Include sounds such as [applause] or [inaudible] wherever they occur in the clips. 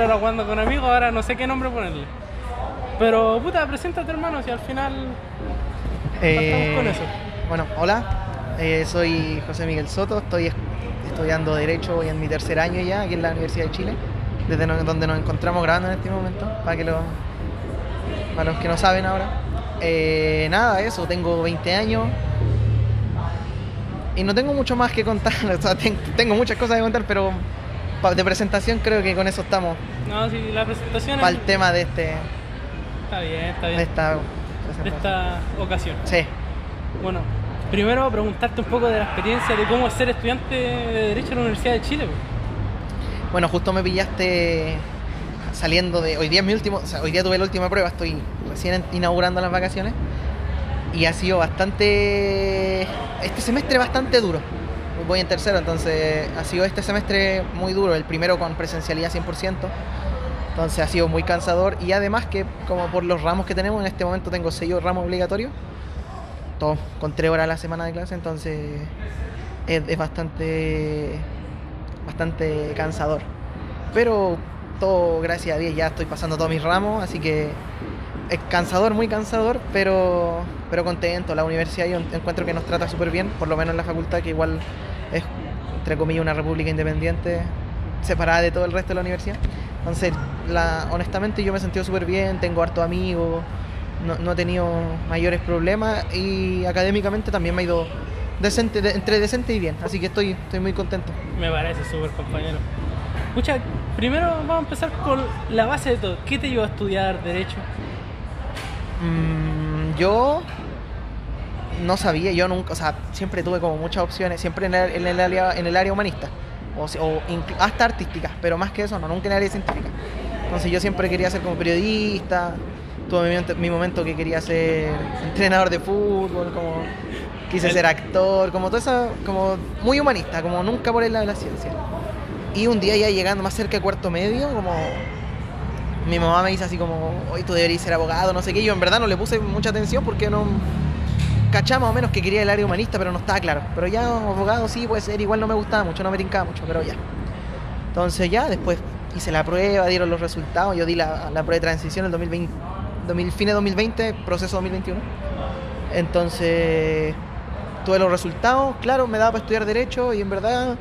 primero era jugando con amigos, ahora no sé qué nombre ponerle. Pero puta, preséntate hermano, si al final Eh, con eso. Bueno, hola, eh, soy José Miguel Soto, estoy es- estudiando Derecho, voy en mi tercer año ya aquí en la Universidad de Chile, desde donde nos encontramos grabando en este momento, para, que lo, para los que no saben ahora. Eh, nada, eso, tengo 20 años y no tengo mucho más que contar, [laughs] o sea, ten- tengo muchas cosas que contar, pero de presentación creo que con eso estamos no, si la presentación para es- el tema de, este, está bien, está de bien. esta De esta ocasión. Sí. Bueno, primero preguntarte un poco de la experiencia de cómo es ser estudiante de Derecho en la Universidad de Chile. pues. Bueno, justo me pillaste saliendo de. Hoy día es mi último. O sea, hoy día tuve la última prueba, estoy recién inaugurando las vacaciones. Y ha sido bastante. Este semestre bastante duro. Voy en tercero, entonces ha sido este semestre muy duro. El primero con presencialidad 100%. Entonces ha sido muy cansador. Y además que, como por los ramos que tenemos, en este momento tengo sello ramos obligatorios. Todo con tres horas a la semana de clase, entonces es, es bastante bastante cansador. Pero todo, gracias a Dios, ya estoy pasando todos mis ramos, así que es cansador, muy cansador, pero, pero contento. La universidad yo encuentro que nos trata súper bien, por lo menos en la facultad, que igual es, entre comillas, una república independiente, separada de todo el resto de la universidad. Entonces, la, honestamente yo me he sentido súper bien, tengo harto amigos, no, no he tenido mayores problemas y académicamente también me ha ido decente, de- entre decente y bien, así que estoy, estoy muy contento. Me parece súper compañero. Escucha, primero vamos a empezar con la base de todo. ¿Qué te llevó a estudiar Derecho? Mm, yo no sabía, yo nunca, o sea, siempre tuve como muchas opciones, siempre en el, en el área, en el área humanista, o, hasta artística, pero más que eso, no, nunca en el área científica. Entonces yo siempre quería ser como periodista, tuve mi momento, mi momento que quería ser entrenador de fútbol, como quise El- ser actor, como todo eso, como muy humanista, como nunca por el lado de la ciencia. Y un día ya llegando más cerca de cuarto medio, como mi mamá me dice así como, hoy tú deberías ser abogado, no sé qué. Yo en verdad no le puse mucha atención porque no cachaba más o menos que quería el área humanista, pero no estaba claro. Pero ya abogado sí puede ser, igual no me gustaba mucho, no me tincaba mucho, pero ya. Entonces ya después hice la prueba, dieron los resultados, yo di la, la prueba de transición el 2020, 2000, fines de 2020, proceso 2021. Entonces tuve los resultados, claro, me daba para estudiar derecho y en verdad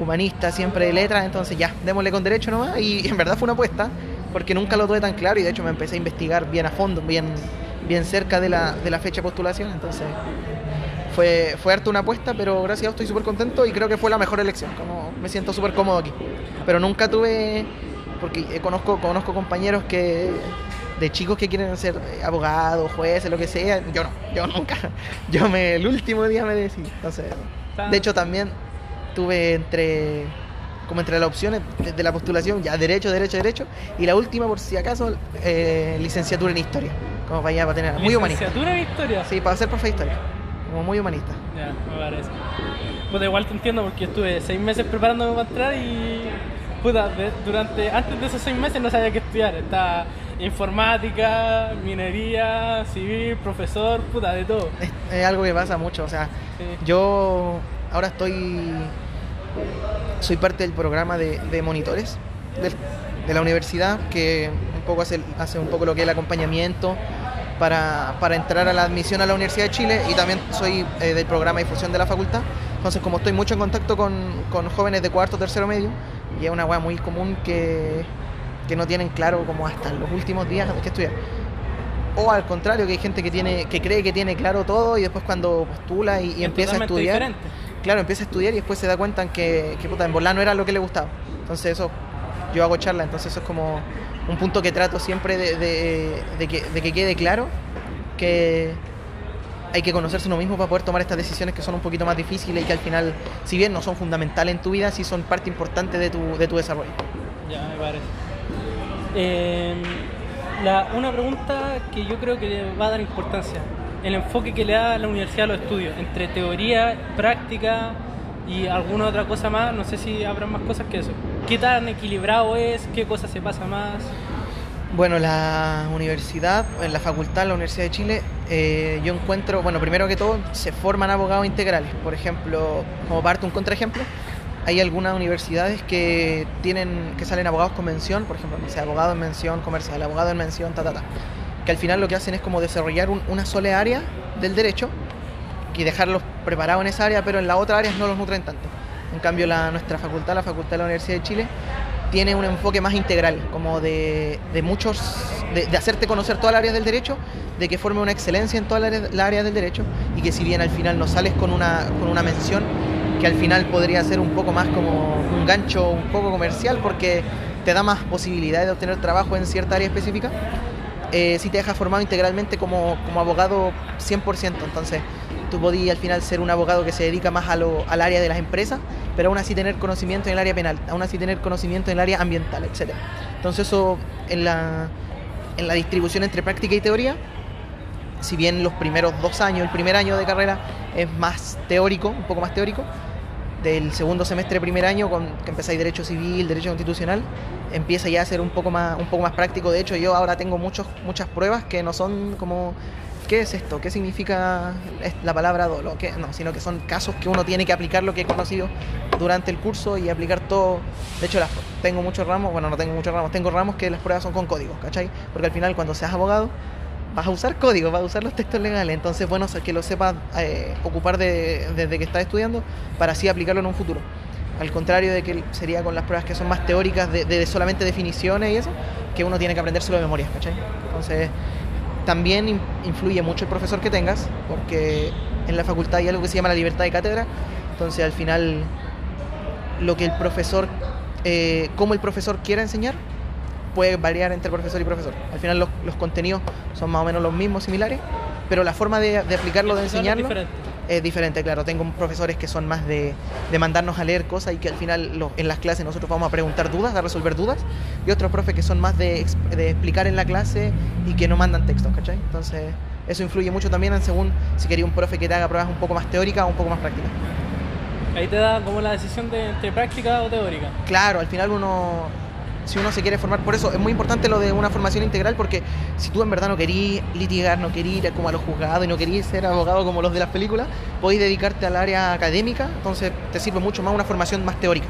humanista, siempre de letras, entonces ya, démosle con derecho nomás y [laughs] en verdad fue una apuesta porque nunca lo tuve tan claro y de hecho me empecé a investigar bien a fondo, bien, bien cerca de la, de la fecha de postulación, entonces fue, fue harto una apuesta, pero gracias a Dios estoy súper contento y creo que fue la mejor elección, como me siento súper cómodo aquí. Pero nunca tuve, porque conozco, conozco compañeros que de chicos que quieren ser abogados, jueces, lo que sea, yo no, yo nunca, [laughs] yo me, el último día me decidí, entonces, de hecho también tuve entre como entre las opciones de, de la postulación, ya derecho, derecho, derecho, y la última, por si acaso, eh, licenciatura en historia, como para allá, para tener, muy humanista. Licenciatura en Historia. Sí, para ser profe de historia, como muy humanista. Ya, me parece. Puta, igual te entiendo porque estuve seis meses preparándome para entrar y. Puta, de- durante, antes de esos seis meses no sabía qué estudiar. Estaba informática, minería, civil, profesor, puta, de todo. Es, es algo que pasa mucho, o sea, Sí. yo ahora estoy, soy parte del programa de, de monitores de la universidad, que un poco hace, hace un poco lo que es el acompañamiento para, para entrar a la admisión a la Universidad de Chile y también soy eh, del programa de difusión de la facultad. Entonces, como estoy mucho en contacto con, con jóvenes de cuarto, tercero medio, y es una weá muy común que, que no tienen claro como hasta los últimos días que estudiar. O al contrario, que hay gente que tiene que cree que tiene claro todo y después cuando postula y, empieza a estudiar, diferente. Claro, empieza a estudiar y después se da cuenta en que, que puta, en volar no era lo que le gustaba. Entonces eso, yo hago charla, entonces eso es como un punto que trato siempre de, que, de que quede claro que hay que conocerse uno mismo para poder tomar estas decisiones que son un poquito más difíciles y que al final, si bien no son fundamentales en tu vida, sí son parte importante de tu, de tu desarrollo. Ya, me parece. Eh, la- una pregunta que yo creo que va a dar importancia. El enfoque que le da la universidad a los estudios, entre teoría, práctica y alguna otra cosa más, no sé si habrá más cosas que eso. ¿Qué tan equilibrado es? ¿Qué cosa se pasa más? Bueno, la universidad, en la facultad, la Universidad de Chile, eh, yo encuentro, bueno, primero que todo, se forman abogados integrales. Por ejemplo, como parte un contraejemplo, hay algunas universidades que tienen que salen abogados con mención, por ejemplo, no sé, abogado en mención comercial, abogado en mención, ta, ta, ta. Que al final lo que hacen es como desarrollar una sola área del derecho y dejarlos preparados en esa área, pero en la otra área no los nutren tanto. En cambio, nuestra facultad, la Facultad de la Universidad de Chile, tiene un enfoque más integral, como de, muchos, de, hacerte conocer todas las áreas del derecho, de que forme una excelencia en todas las áreas del derecho y que si bien al final no sales con una, con una mención, que al final podría ser un poco más como un gancho un poco comercial porque te da más posibilidades de obtener trabajo en cierta área específica, eh, si te deja formado integralmente como, como abogado 100%. Entonces, tú podías al final ser un abogado que se dedica más a lo, al área de las empresas, pero aún así tener conocimiento en el área penal, aún así tener conocimiento en el área ambiental, etc. Entonces eso en la, en la distribución entre práctica y teoría, si bien los primeros dos años, el primer año de carrera es más teórico, un poco más teórico, del segundo semestre, primer año, con, que empezáis Derecho Civil, Derecho Constitucional, empieza ya a ser un poco más, un poco más práctico. De hecho, yo ahora tengo muchos, muchas pruebas que no son como ¿qué es esto? ¿Qué significa la palabra dolo? ¿Qué? No, sino que son casos que uno tiene que aplicar lo que he conocido durante el curso y aplicar todo. De hecho, las, tengo muchos ramos, bueno, no tengo muchos ramos, tengo ramos que las pruebas son con códigos, ¿cachai? Porque al final cuando seas abogado vas a usar códigos, vas a usar los textos legales, entonces bueno, que lo sepas eh, ocupar desde que estás estudiando para así aplicarlo en un futuro. Al contrario de que sería con las pruebas que son más teóricas de, solamente definiciones y eso, que uno tiene que aprendérselo de memoria, ¿cachai? Entonces, también influye mucho el profesor que tengas, porque en la facultad hay algo que se llama la libertad de cátedra, entonces al final lo que el profesor, eh, como el profesor quiera enseñar, puede variar entre profesor y profesor. Al final los, los contenidos son más o menos los mismos, similares, pero la forma de, de aplicarlo, de enseñarlo es diferente, claro. Tengo profesores que son más de, de mandarnos a leer cosas y que al final en las clases nosotros vamos a preguntar dudas, a resolver dudas. Y otros profes que son más de, de explicar en la clase y que no mandan textos, ¿cachai? Entonces eso influye mucho también en según si quería un profe que te haga pruebas un poco más teóricas o un poco más prácticas. Ahí te da como la decisión de entre práctica o teórica. Claro, al final uno si uno se quiere formar. Por eso es muy importante lo de una formación integral, porque si tú en verdad no querís litigar, no querís ir como a los juzgados y no querís ser abogado como los de las películas, podéis dedicarte al área académica, entonces te sirve mucho más una formación más teórica.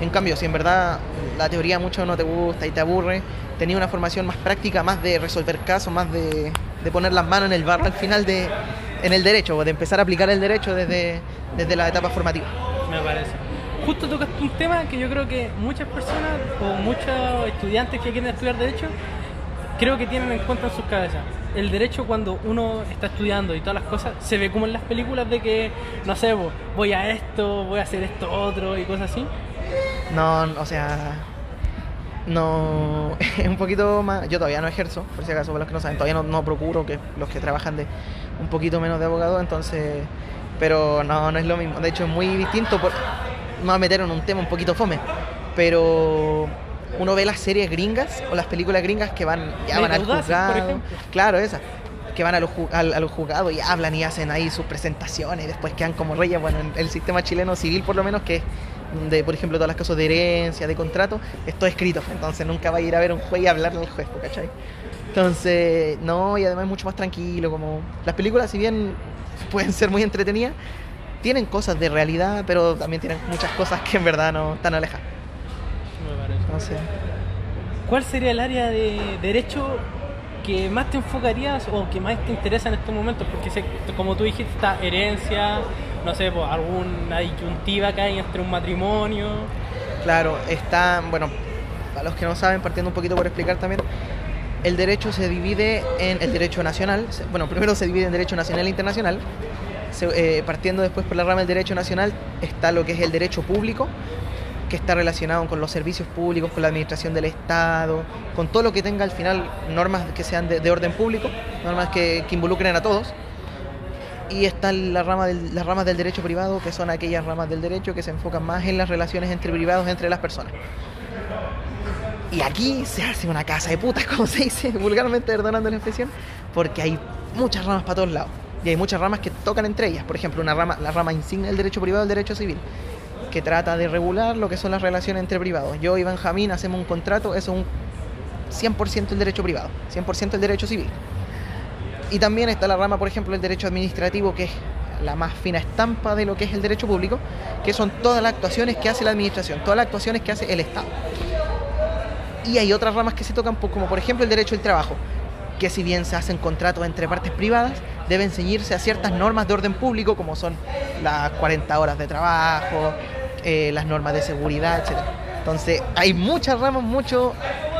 En cambio, si en verdad la teoría mucho no te gusta y te aburre, tenía una formación más práctica, más de resolver casos, más de, poner las manos en el barro al final de, en el derecho, de empezar a aplicar el derecho desde, desde la etapa formativa. Me parece justo tocaste un tema que yo creo que muchas personas o muchos estudiantes que quieren estudiar derecho creo que tienen en cuenta en sus cabezas. El derecho cuando uno está estudiando y todas las cosas se ve como en las películas de que, no sé, voy a esto, voy a hacer esto otro y cosas así. No, o sea, no, [laughs] es un poquito más, yo todavía no ejerzo, por si acaso, para los que no saben, todavía no, no procuro que los que trabajan de un poquito menos de abogado, entonces, pero no, no es lo mismo, de hecho es muy distinto. Por, me a meter en un tema un poquito fome, pero uno ve las series gringas o las películas gringas que van, ya van al juzgado. Claro, esas. Que van a los, a, juzgados y hablan y hacen ahí sus presentaciones y después quedan como reyes. Bueno, en el sistema chileno civil, por lo menos, que de, por ejemplo, todas las casos de herencia, de contrato, es todo escrito. Entonces nunca va a ir a ver un juez y hablarle al juez, ¿cachai? Entonces, no, y además es mucho más tranquilo. Como las películas, si bien pueden ser muy entretenidas, tienen cosas de realidad, pero también tienen muchas cosas que en verdad no están alejadas. No sé. ¿Cuál sería el área de derecho que más te enfocarías o que más te interesa en estos momentos? Porque como tú dijiste, está herencia, no sé, pues, alguna disyuntiva que hay entre un matrimonio. Claro, está, bueno, para los que no saben, partiendo un poquito por explicar también, el derecho se divide en el derecho nacional, bueno, primero se divide en derecho nacional e internacional, eh, partiendo después por la rama del derecho nacional, está lo que es el derecho público, que está relacionado con los servicios públicos, con la administración del Estado, con todo lo que tenga al final normas que sean de, orden público, normas que, involucren a todos. Y está la rama las ramas del derecho privado, que son aquellas ramas del derecho que se enfocan más en las relaciones entre privados, entre las personas. Y aquí se hace una casa de putas, [laughs] como se dice vulgarmente, perdonando la expresión, porque hay muchas ramas para todos lados. Y hay muchas ramas que tocan entre ellas. Por ejemplo, una rama, la rama insignia del derecho privado el derecho civil, que trata de regular lo que son las relaciones entre privados. Yo y Benjamín hacemos un contrato, eso es un 100% el derecho privado, 100% el derecho civil. Y también está la rama, por ejemplo, del derecho administrativo, que es la más fina estampa de lo que es el derecho público, que son todas las actuaciones que hace la administración, todas las actuaciones que hace el Estado. Y hay otras ramas que se tocan, como por ejemplo el derecho al trabajo, que si bien se hacen contratos entre partes privadas, deben ceñirse a ciertas normas de orden público, como son las 40 horas de trabajo, eh, las normas de seguridad, etc. Entonces, hay muchas ramas, mucho...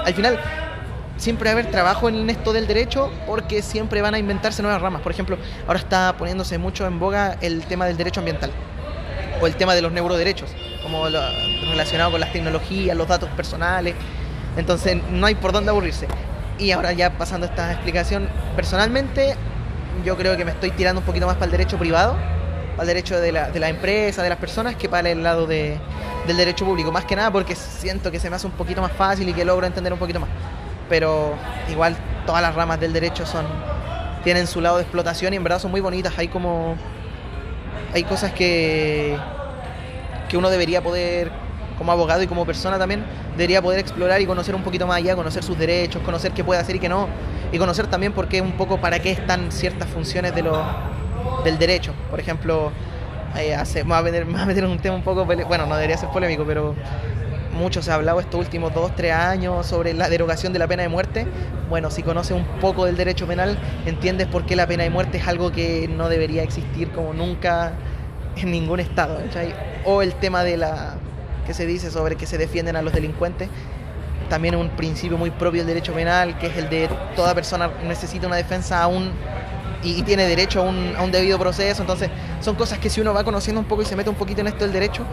Al final, siempre va a haber trabajo en esto del derecho porque siempre van a inventarse nuevas ramas. Por ejemplo, ahora está poniéndose mucho en boga el tema del derecho ambiental o el tema de los neuroderechos, como lo, relacionado con las tecnologías, los datos personales. Entonces, no hay por dónde aburrirse. Y ahora ya pasando esta explicación, personalmente yo creo que me estoy tirando un poquito más para el derecho privado, para el derecho de la, de la empresa, de las personas, que para el lado de, del derecho público. Más que nada porque siento que se me hace un poquito más fácil y que logro entender un poquito más. Pero igual todas las ramas del derecho son tienen su lado de explotación y en verdad son muy bonitas. Hay como hay cosas que que uno debería poder como abogado y como persona también debería poder explorar y conocer un poquito más allá, conocer sus derechos, conocer qué puede hacer y qué no, y conocer también por qué un poco para qué están ciertas funciones de lo, del derecho. Por ejemplo, eh, hace, me, a meter, me a meter un tema un poco, bueno, no debería ser polémico, pero mucho se ha hablado estos últimos dos, tres años sobre la derogación de la pena de muerte. Bueno, si conoces un poco del derecho penal, entiendes por qué la pena de muerte es algo que no debería existir como nunca en ningún estado. ¿cachai? O el tema de la que se dice sobre que se defienden a los delincuentes, también un principio muy propio del derecho penal, que es el de toda persona necesita una defensa aún y, y, tiene derecho a un, a un, debido proceso. Entonces, son cosas que si uno va conociendo un poco y se mete un poquito en esto del derecho,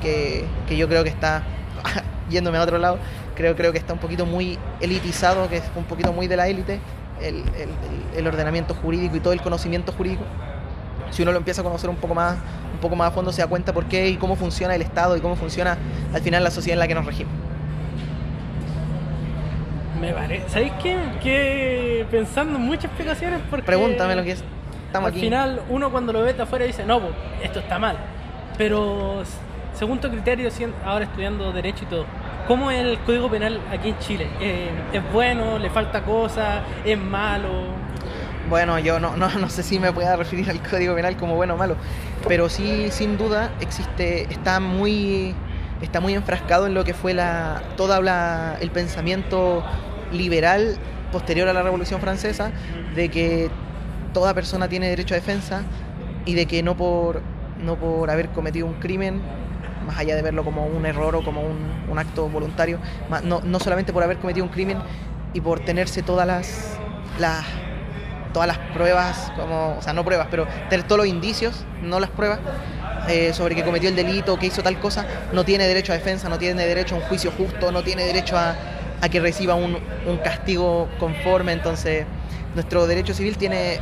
que, que yo creo que está [laughs] yéndome a otro lado, creo, creo que está un poquito muy elitizado, que es un poquito muy de la élite, el, el, el ordenamiento jurídico y todo el conocimiento jurídico. Si uno lo empieza a conocer un poco más, un poco más a fondo, se da cuenta por qué y cómo funciona el Estado y cómo funciona al final la sociedad en la que nos regimos. Me parece. ¿Sabéis qué? Que pensando en muchas explicaciones porque. Pregúntame lo que es. Estamos al aquí. final, uno cuando lo ve de afuera dice, no, pues, esto está mal. Pero, según tu criterio, ahora estudiando Derecho y todo, ¿cómo es el Código Penal aquí en Chile? ¿Es, es bueno? ¿Le falta cosas? ¿Es malo? Bueno, yo no, no, no sé si me pueda referir al Código Penal como bueno o malo, pero sí, sin duda, existe, está muy, está muy enfrascado en lo que fue la, toda la, el pensamiento liberal posterior a la Revolución Francesa, de que toda persona tiene derecho a defensa y de que no por, no por haber cometido un crimen, más allá de verlo como un error o como un, un acto voluntario, no, no, solamente por haber cometido un crimen y por tenerse todas las, todas las pruebas, como, o sea, no pruebas, pero tener todos los indicios, no las pruebas, eh, sobre que cometió el delito, que hizo tal cosa, no tiene derecho a defensa, no tiene derecho a un juicio justo, no tiene derecho a, a que reciba un, un castigo conforme, entonces nuestro derecho civil tiene,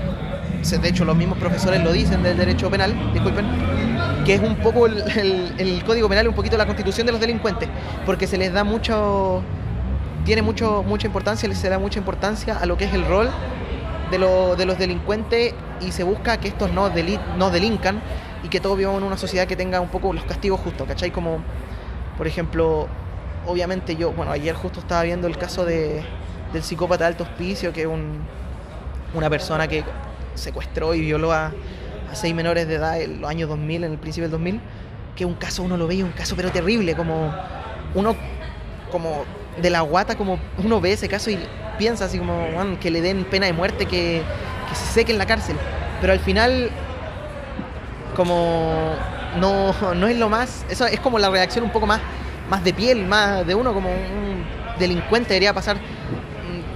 de hecho los mismos profesores lo dicen del derecho penal, disculpen, que es un poco el, el, código penal, un poquito la constitución de los delincuentes, porque se les da mucho, tiene mucho, mucha importancia, se da mucha importancia a lo que es el rol de, de los delincuentes y se busca que estos no, no delincan y que todos vivamos en una sociedad que tenga un poco los castigos justos, ¿cachai? Como, por ejemplo, obviamente yo, bueno, ayer justo estaba viendo el caso de, del psicópata de alto hospicio, que es un, una persona que secuestró y violó a, a, seis menores de edad en los años 2000, en el principio del 2000, que un caso uno lo veía, un caso pero terrible, como uno como de la guata, como uno ve ese caso y piensa así como, man, que le den pena de muerte, que, se seque en la cárcel. Pero al final, como no, no es lo más, eso es como la reacción un poco más, más de piel, más de uno, como un delincuente debería pasar,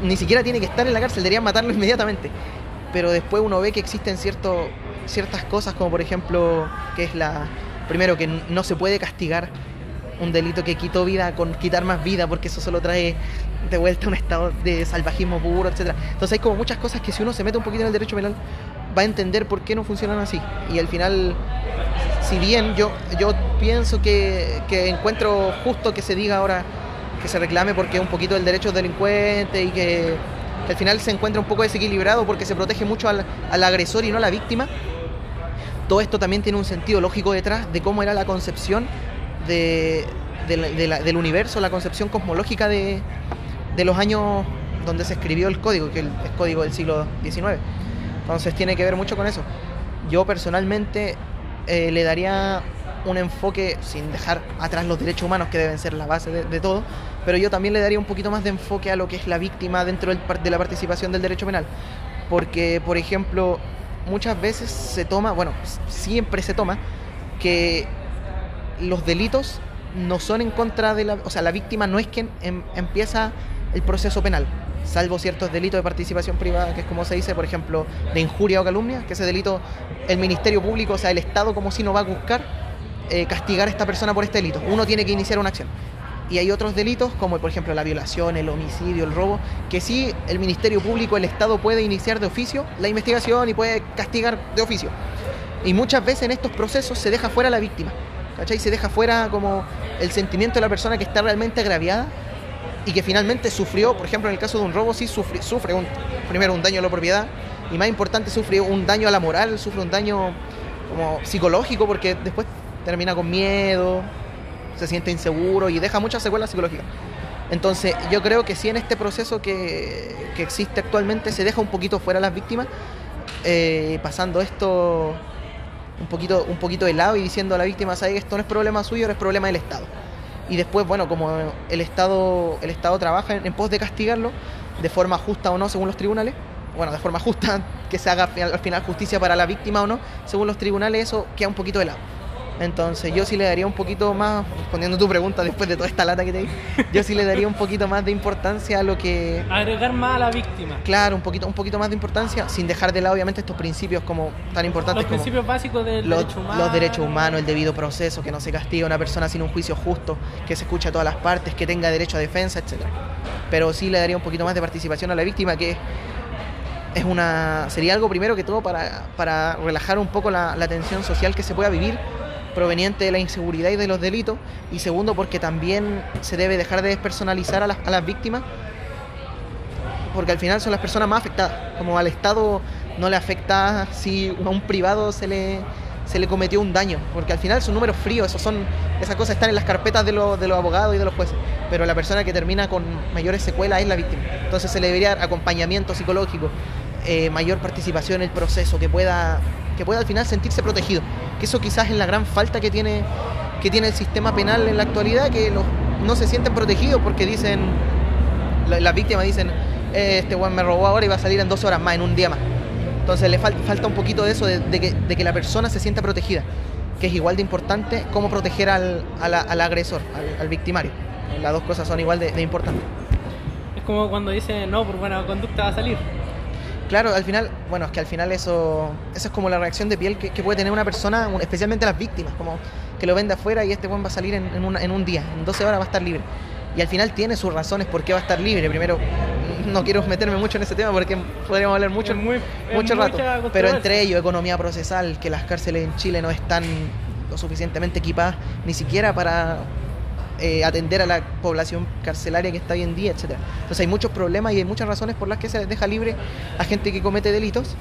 ni siquiera tiene que estar en la cárcel, debería matarlo [laughs] inmediatamente. Pero después uno ve que existen cierto, ciertas cosas, como por ejemplo, que es la, primero, que no se puede castigar un delito que quitó vida con quitar más vida, porque eso solo trae de vuelta un estado de salvajismo puro, etcétera. Entonces hay como muchas cosas que si uno se mete un poquito en el derecho penal va a entender por qué no funcionan así. Y al final, si bien yo, yo pienso que, que encuentro justo que se diga ahora que se reclame porque un poquito el derecho del delincuente y que, que al final se encuentra un poco desequilibrado porque se protege mucho al, al agresor y no a la víctima, todo esto también tiene un sentido lógico detrás de cómo era la concepción del universo, la concepción cosmológica de, los años donde se escribió el código, que es código del siglo XIX. Entonces tiene que ver mucho con eso. yo personalmente eh, le daría un enfoque, sin dejar atrás los derechos humanos que deben ser la base de, todo, pero yo también le daría un poquito más de enfoque a lo que es la víctima dentro del de la participación del derecho penal. Porque, por ejemplo, muchas veces se toma, bueno, siempre se toma, que los delitos no son en contra de la... O sea, la víctima no es quien em- empieza el proceso penal, salvo ciertos delitos de participación privada, que es como se dice, por ejemplo, de injuria o calumnia, que ese delito el Ministerio Público, o sea, el Estado como si no va a buscar eh, castigar a esta persona por este delito. Uno tiene que iniciar una acción. Y hay otros delitos, como por ejemplo la violación, el homicidio, el robo, que sí el Ministerio Público, el Estado puede iniciar de oficio la investigación y puede castigar de oficio. Y muchas veces en estos procesos se deja fuera la víctima, ¿cachai? Se deja fuera como el sentimiento de la persona que está realmente agraviada y que finalmente sufrió, por ejemplo en el caso de un robo, sí sufre, sufre un, primero un daño a la propiedad y más importante sufre un daño a la moral, sufre un daño como psicológico porque después termina con miedo, se siente inseguro y deja muchas secuelas psicológicas. Entonces yo creo que sí en este proceso que, que existe actualmente se deja un poquito fuera las víctimas, eh, pasando esto un poquito, un poquito de lado y diciendo a la víctima, ¿sabes? Esto no es problema suyo, es problema del Estado. Y después, bueno, como el Estado, el Estado trabaja en, en pos de castigarlo, de forma justa o no, según los tribunales, bueno, de forma [laughs] justa, que se haga al final justicia para la víctima o no, según los tribunales, eso queda un poquito de lado. Entonces yo sí le daría un poquito más, respondiendo tu pregunta después de toda esta lata que te di, yo sí le daría un poquito más de importancia a lo que, Agregar más a la víctima. claro, un poquito, un poquito más de importancia, sin dejar de lado obviamente estos principios como tan importantes Los como principios básicos del los, derecho humano. los derechos humanos, el debido proceso, que no se castiga a una persona sin un juicio justo, que se escuche a todas las partes, que tenga derecho a defensa, etcétera. Pero sí le daría un poquito más de participación a la víctima, que es una sería algo primero que todo para, para relajar un poco la, la tensión social que se pueda vivir proveniente de la inseguridad y de los delitos y segundo porque también se debe dejar de despersonalizar a las, a las víctimas porque al final son las personas más afectadas. Como al Estado no le afecta si a un privado se le se le cometió un daño porque al final son números fríos esos son esas cosas están en las carpetas de, los de los abogados y de los jueces pero la persona que termina con mayores secuelas es la víctima. Entonces se le debería dar acompañamiento psicológico eh, mayor participación en el proceso, que pueda, que pueda al final sentirse protegido. Que eso quizás es la gran falta que tiene, que tiene el sistema penal en la actualidad, que no se sienten protegidos porque dicen, la- las víctimas dicen, "Eh, este weón me robó ahora y va a salir en dos horas más, en un día más. Entonces le fal- falta un poquito de eso, de, que, de que la persona se sienta protegida, que es igual de importante como proteger al, la- al agresor, al, al victimario. Las dos cosas son igual de, de importantes. Es como cuando dicen, no, por buena conducta va a salir. Claro, al final, bueno, es que al final eso, eso es como la reacción de piel que, que puede tener una persona, especialmente las víctimas, como que lo vende afuera y este buen va a salir en, en una- en un día, en 12 horas va a estar libre. Y al final tiene sus razones por qué va a estar libre. Primero, no quiero meterme mucho en ese tema porque podríamos hablar mucho, muy- mucho rato. Pero entre ellos, economía procesal, que las cárceles en Chile no están lo suficientemente equipadas ni siquiera para eh, atender a la población carcelaria que está hoy en día, etcétera. Entonces hay muchos problemas y hay muchas razones por las que se les deja libre a gente que comete delitos.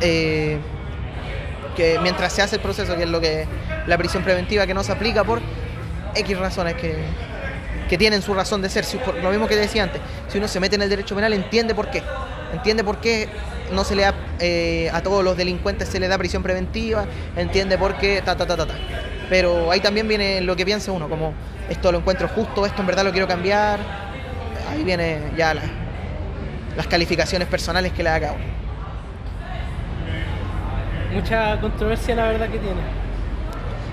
eh, que mientras se hace el proceso, que es lo que la prisión preventiva que no se aplica por X razones que, que tienen su razón de ser. Si- lo mismo que decía antes, si uno se mete en el derecho penal entiende por qué. Entiende por qué no se le da eh, a todos los delincuentes se le da prisión preventiva, entiende por qué ta ta ta ta ta. Pero ahí también viene lo que piensa uno, como esto lo encuentro justo, esto en verdad lo quiero cambiar. Ahí viene ya la- las calificaciones personales que le cada uno. Mucha controversia la verdad que tiene.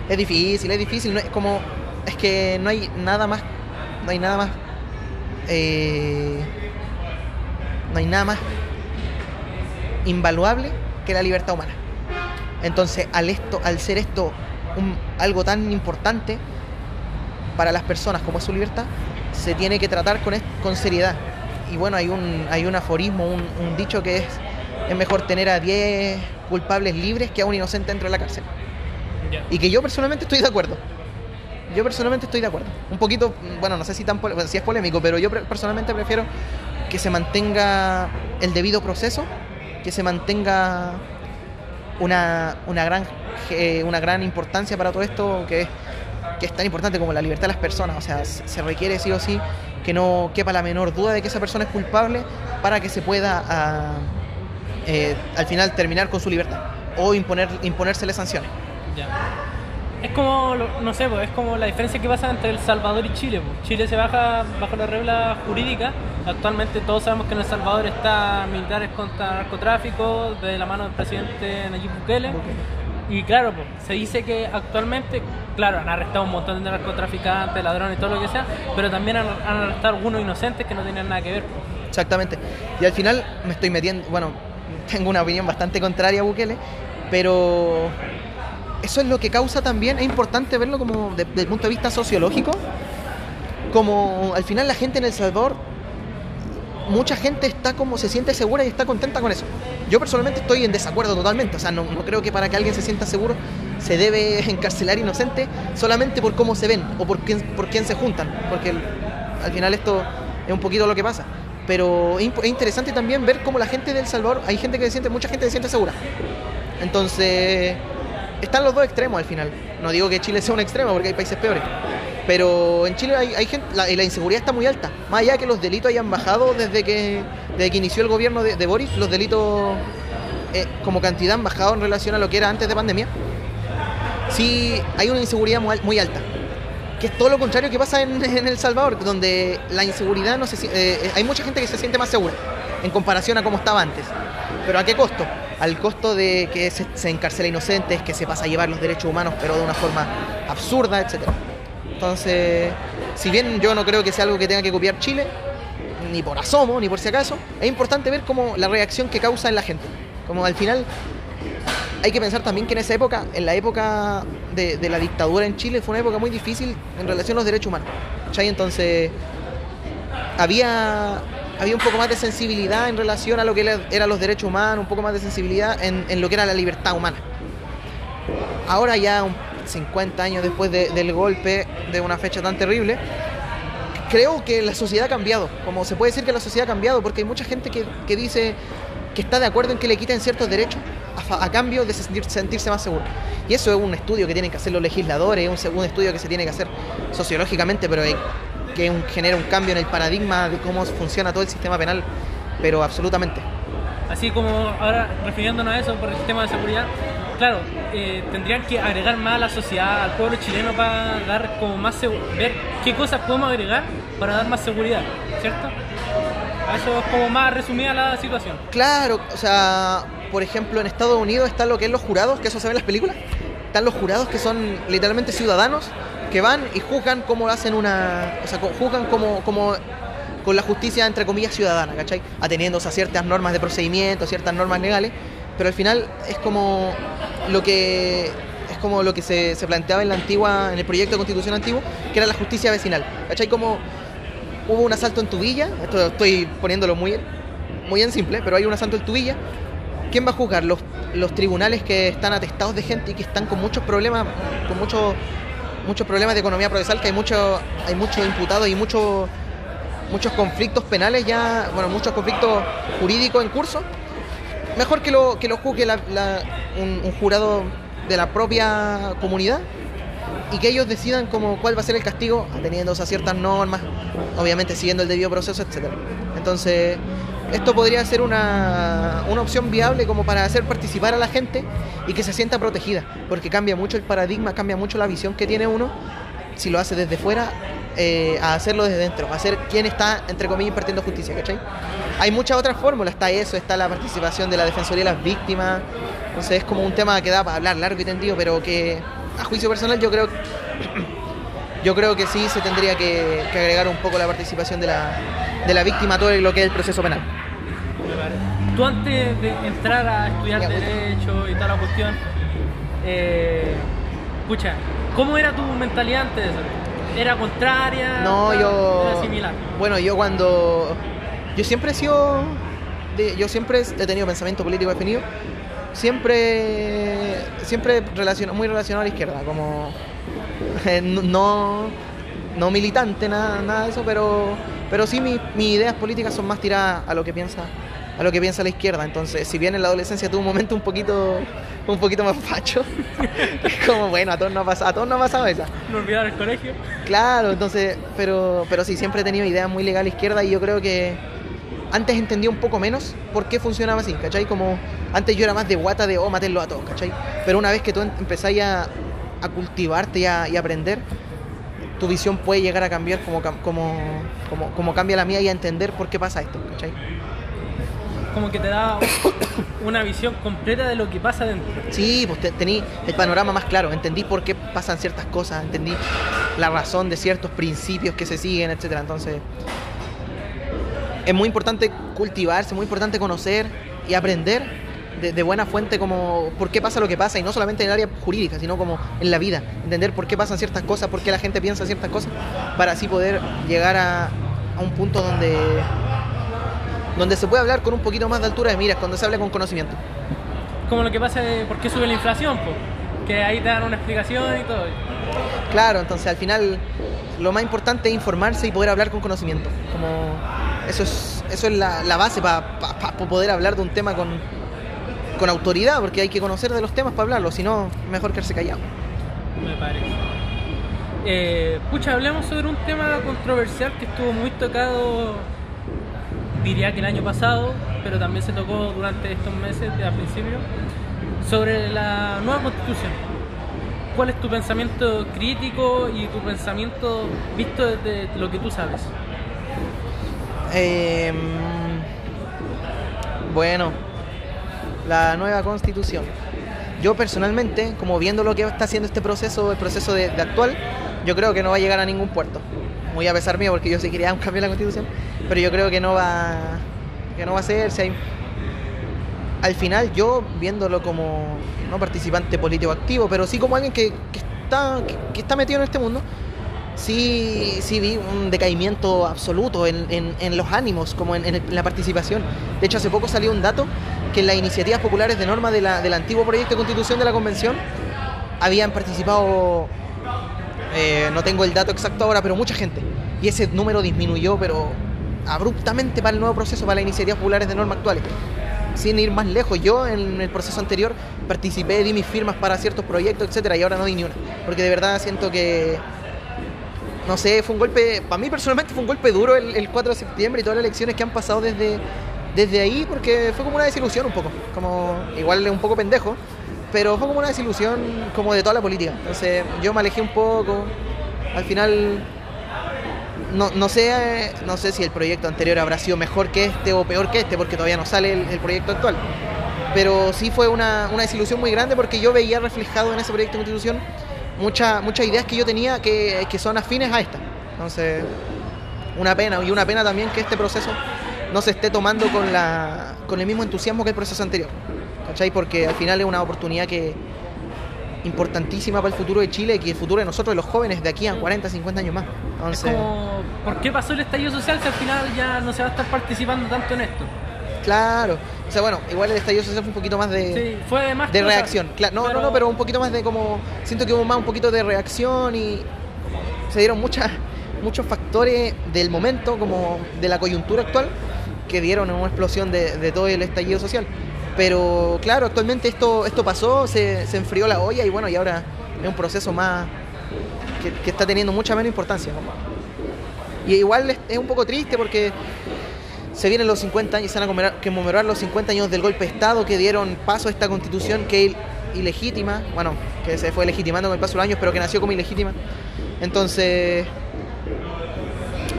Es difícil, es difícil, no es como es que no hay nada más no hay nada más eh, no hay nada más invaluable que la libertad humana. Entonces, al esto al ser esto un- algo tan importante para las personas como es su libertad, se tiene que tratar con, con seriedad. Y bueno, hay un, hay un aforismo, un, un dicho que es, es mejor tener a 10 culpables libres que a un inocente dentro de la cárcel. Y que yo personalmente estoy de acuerdo. Yo personalmente estoy de acuerdo. Un poquito, bueno, no sé si, tan si es polémico, pero yo personalmente prefiero que se mantenga el debido proceso, que se mantenga una, una, gran, eh, una gran importancia para todo esto que es, que es tan importante como la libertad de las personas. O sea, se requiere sí o sí que no quepa la menor duda de que esa persona es culpable para que se pueda ah, eh, al final terminar con su libertad. o imponer, imponérsele sanciones. Es como, no sé, pues, es como la diferencia que pasa entre El Salvador y Chile. pues. Chile se baja bajo la regla jurídica. Actualmente todos sabemos que en El Salvador está militares contra narcotráfico de la mano del presidente Nayib Bukele. Y claro, pues, se dice que actualmente, claro, han arrestado un montón de narcotraficantes, ladrones y todo lo que sea, pero también han, han arrestado algunos inocentes que no tenían nada que ver. pues. Exactamente. Y al final me estoy metiendo, bueno, tengo una opinión bastante contraria a Bukele, pero eso es lo que causa también, es importante verlo como de- desde el punto de vista sociológico, como al final la gente en El Salvador, mucha gente está como, se siente segura y está contenta con eso. Yo personalmente estoy en desacuerdo totalmente, o sea, no, no creo que para que alguien se sienta seguro se debe [laughs] encarcelar inocente solamente por cómo se ven o por quién, por quién se juntan, porque el- al final esto es un poquito lo que pasa. Pero es interesante también ver cómo la gente de Salvador, hay gente que se siente, mucha gente se siente segura. Entonces, están los dos extremos al final. No digo que Chile sea un extremo porque hay países peores. Pero en Chile hay, hay gente, la, la inseguridad está muy alta. Más allá que los delitos hayan bajado desde que, desde que inició el gobierno de, de Boris, los delitos eh, como cantidad han bajado en relación a lo que era antes de pandemia. Sí, hay una inseguridad muy, muy alta. Que es todo lo contrario que pasa en, [laughs] El Salvador, donde la inseguridad no se si- eh, hay mucha gente que se siente más segura en comparación a cómo estaba antes. Pero ¿a qué costo? Al costo de que se, se encarcela inocentes, que se pasa a llevar los derechos humanos, pero de una forma absurda, etc. Entonces, si bien yo no creo que sea algo que tenga que copiar Chile, ni por asomo, ni por si acaso, es importante ver cómo la reacción que causa en la gente. Como al final hay que pensar también que en esa época, en la época de, la dictadura en Chile, fue una época muy difícil en relación a los derechos humanos. ¿cachai? Entonces, había, había un poco más de sensibilidad en relación a lo que era- eran los derechos humanos, un poco más de sensibilidad en, lo que era la libertad humana. Ahora ya, un 50 años después de- del golpe, de una fecha tan terrible, creo que la sociedad ha cambiado. Como se puede decir que la sociedad ha cambiado, porque hay mucha gente que, que dice que está de acuerdo en que le quiten ciertos derechos a, cambio de sentir- sentirse más seguro. Y eso es un estudio que tienen que hacer los legisladores, es un, un estudio que se tiene que hacer sociológicamente, pero hay- que un- genera un cambio en el paradigma de cómo funciona todo el sistema penal, pero absolutamente. Así como ahora refiriéndonos a eso por el tema de seguridad, claro, eh, tendrían que agregar más a la sociedad, al pueblo chileno para dar como más ver qué cosas podemos agregar para dar más seguridad, ¿cierto? Eso es como más resumida la situación. Claro, o sea, por ejemplo, en Estados Unidos están lo que es los jurados, que eso se ve en las películas. Están los jurados que son literalmente ciudadanos que van y juzgan cómo hacen una. O sea, juzgan como, como con la justicia, entre comillas, ciudadana, ¿cachai? Ateniéndose a ciertas normas de procedimiento, ciertas normas legales, pero al final es como lo que. Es como lo que se, se planteaba en la antigua, en el proyecto de constitución antiguo, que era la justicia vecinal. ¿Cachai? Como hubo un asalto en tu villa, esto estoy poniéndolo muy, muy en simple, pero hay un asalto en tu villa. ¿Quién va a juzgar? Los, los tribunales que están atestados de gente y que están con muchos problemas, con muchos muchos problemas de economía procesal, que hay mucho, hay muchos imputados y muchos muchos conflictos penales ya, bueno, muchos conflictos jurídicos en curso. Mejor que lo, que lo juzgue la- la- un, un jurado de la propia comunidad y que ellos decidan como cuál va a ser el castigo, ateniéndose a ciertas normas, obviamente siguiendo el debido proceso, etcétera. Entonces, esto podría ser una, una opción viable como para hacer participar a la gente y que se sienta protegida, porque cambia mucho el paradigma, cambia mucho la visión que tiene uno si lo hace desde fuera eh, a hacerlo desde dentro, a ser quien está, entre comillas, impartiendo justicia, ¿cachai? Hay muchas otras fórmulas, está eso, está la participación de la Defensoría de las Víctimas, entonces es como un tema que da para hablar largo y tendido, pero que a juicio personal yo creo [clears throat] yo creo que sí se tendría que, que agregar un poco la participación de la, de la víctima todo lo que es el proceso penal. Tú antes de entrar a estudiar Ya, bueno. Derecho y toda la cuestión, eh, escucha, ¿cómo era tu mentalidad antes de eso? ¿Era contraria? No, yo. ¿Era similar? Bueno, yo cuando. Yo siempre he sido. de- yo siempre he tenido pensamiento político definido. Siempre. Siempre relaciona- muy relacionado a la izquierda. Como. eh, [laughs] No. No militante, nada, nada de eso, pero. Pero sí, mi- mis ideas políticas son más tiradas a lo que piensa. A lo que piensa la izquierda. Entonces, si bien en la adolescencia tuve un momento un poquito. Un poquito más facho. [laughs] es como, bueno, a todos nos ha pasado, a todos nos ha pasado esa. No olvidar el colegio. Claro, entonces, pero, pero sí, siempre he tenido ideas muy legales izquierda y yo creo que, antes entendía un poco menos por qué funcionaba así, ¿cachai? Como antes yo era más de guata de, oh, matenlo a todos, ¿cachai? Pero una vez que tú em- empezáis a, a cultivarte y a, y a aprender, tu visión puede llegar a cambiar como, como, como, como cambia la mía y a entender por qué pasa esto, ¿cachai? Como que te da [coughs] una visión completa de lo que pasa dentro. Sí, pues te- tení el panorama más claro, entendí por qué pasan ciertas cosas, entendí la razón de ciertos principios que se siguen, etcétera. Entonces, es muy importante cultivarse, muy importante conocer y aprender de, de buena fuente como por qué pasa lo que pasa y no solamente en el área jurídica, sino como en la vida, entender por qué pasan ciertas cosas, por qué la gente piensa ciertas cosas, para así poder llegar a, a un punto donde donde se puede hablar con un poquito más de altura de miras, cuando se habla con conocimiento. Como lo que pasa de por qué sube la inflación, po. que ahí te dan una explicación y todo. Claro, entonces al final lo más importante es informarse y poder hablar con conocimiento. Como eso es, eso es la, la base para poder hablar de un tema con, con autoridad, porque hay que conocer de los temas para hablarlo, si no, mejor quedarse callado. me parece. Eh, pucha, hablemos sobre un tema controversial que estuvo muy tocado, diría que el año pasado, pero también se tocó durante estos meses, al principio, sobre la nueva constitución. ¿Cuál es tu pensamiento crítico y tu pensamiento visto desde lo que tú sabes? Eh, bueno, la nueva constitución. Yo personalmente, como viendo lo que está haciendo este proceso, el proceso de, actual, yo creo que no va a llegar a ningún puerto. Muy a pesar mío, porque yo sí quería [laughs] un cambio en la constitución, pero yo creo que no va, que no va a ser. Si hay... Al final, yo viéndolo como no participante político activo, pero sí como alguien que, está, que, está metido en este mundo, sí, sí vi un decaimiento absoluto en, en- los ánimos, como en la participación. De hecho, hace poco salió un dato que en las iniciativas populares de norma de la- del antiguo proyecto de constitución de la convención habían participado, eh, no tengo el dato exacto ahora, pero mucha gente. Y ese número disminuyó, pero abruptamente para el nuevo proceso, para las iniciativas populares de norma actuales. Sin ir más lejos, yo en el proceso anterior participé, di mis firmas para ciertos proyectos, etcétera, y ahora no di ni una. Porque de verdad siento que no sé, fue un golpe, para mí personalmente fue un golpe duro el, el 4 de septiembre y todas las elecciones que han pasado desde, desde ahí, porque fue como una desilusión un poco, como igual un poco pendejo, pero fue como una desilusión como de toda la política. Entonces yo me alejé un poco, al final no, no sé, no sé si el proyecto anterior habrá sido mejor que este o peor que este, porque todavía no sale el, proyecto actual. Pero sí fue una, una desilusión muy grande porque yo veía reflejado en ese proyecto de constitución muchas muchas ideas que yo tenía que, que son afines a esta. Entonces, una pena, y una pena también que este proceso no se esté tomando con, la, con el mismo entusiasmo que el proceso anterior. ¿Cachai? Porque al final es una oportunidad que importantísima para el futuro de Chile y el futuro de nosotros, de los jóvenes, de aquí a 40, 50 años más. Es Entonces, como, ¿por qué pasó el estallido social si al final ya no se va a estar participando tanto en esto? claro. O sea, bueno, igual el estallido social fue un poquito más de... Sí, fue más de reacción. Cla- no, no, no, pero un poquito más de como. Siento que hubo más un poquito de reacción y se dieron muchas, muchos factores del momento, como de la coyuntura actual, que dieron una explosión de, todo el estallido social. Pero claro, actualmente esto, esto pasó, se, se enfrió la olla y bueno, y ahora es un proceso más que, está teniendo mucha menos importancia. Y igual es, un poco triste porque se vienen los 50 años, se van a conmemorar, los 50 años del golpe de Estado que dieron paso a esta constitución que ilegítima, bueno, que se fue legitimando con el paso de los años, pero que nació como ilegítima. Entonces,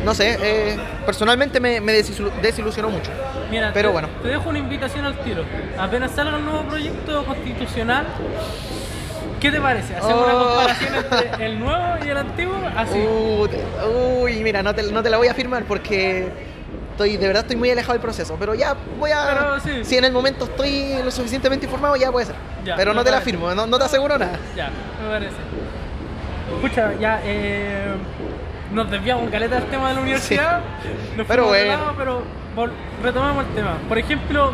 no sé, eh, personalmente me, me desilu- desilusionó mucho. Mira, pero te, bueno. te dejo una invitación al tiro. Apenas salga un nuevo proyecto constitucional, ¿qué te parece? ¿Hacemos una Oh. comparación entre el nuevo y el antiguo? Así. Uh, te- uy, mira, no te, no te la voy a firmar porque estoy, de verdad estoy muy alejado del proceso, pero ya voy a... Pero sí. Si en el momento estoy lo suficientemente informado, ya puede ser. Ya, pero no te la firmo, no, no te aseguro nada. Ya, me parece. Escucha, ya, eh, nos desviamos caleta del tema de la universidad. Nos Pero bueno. lado, pero retomamos el tema. Por ejemplo,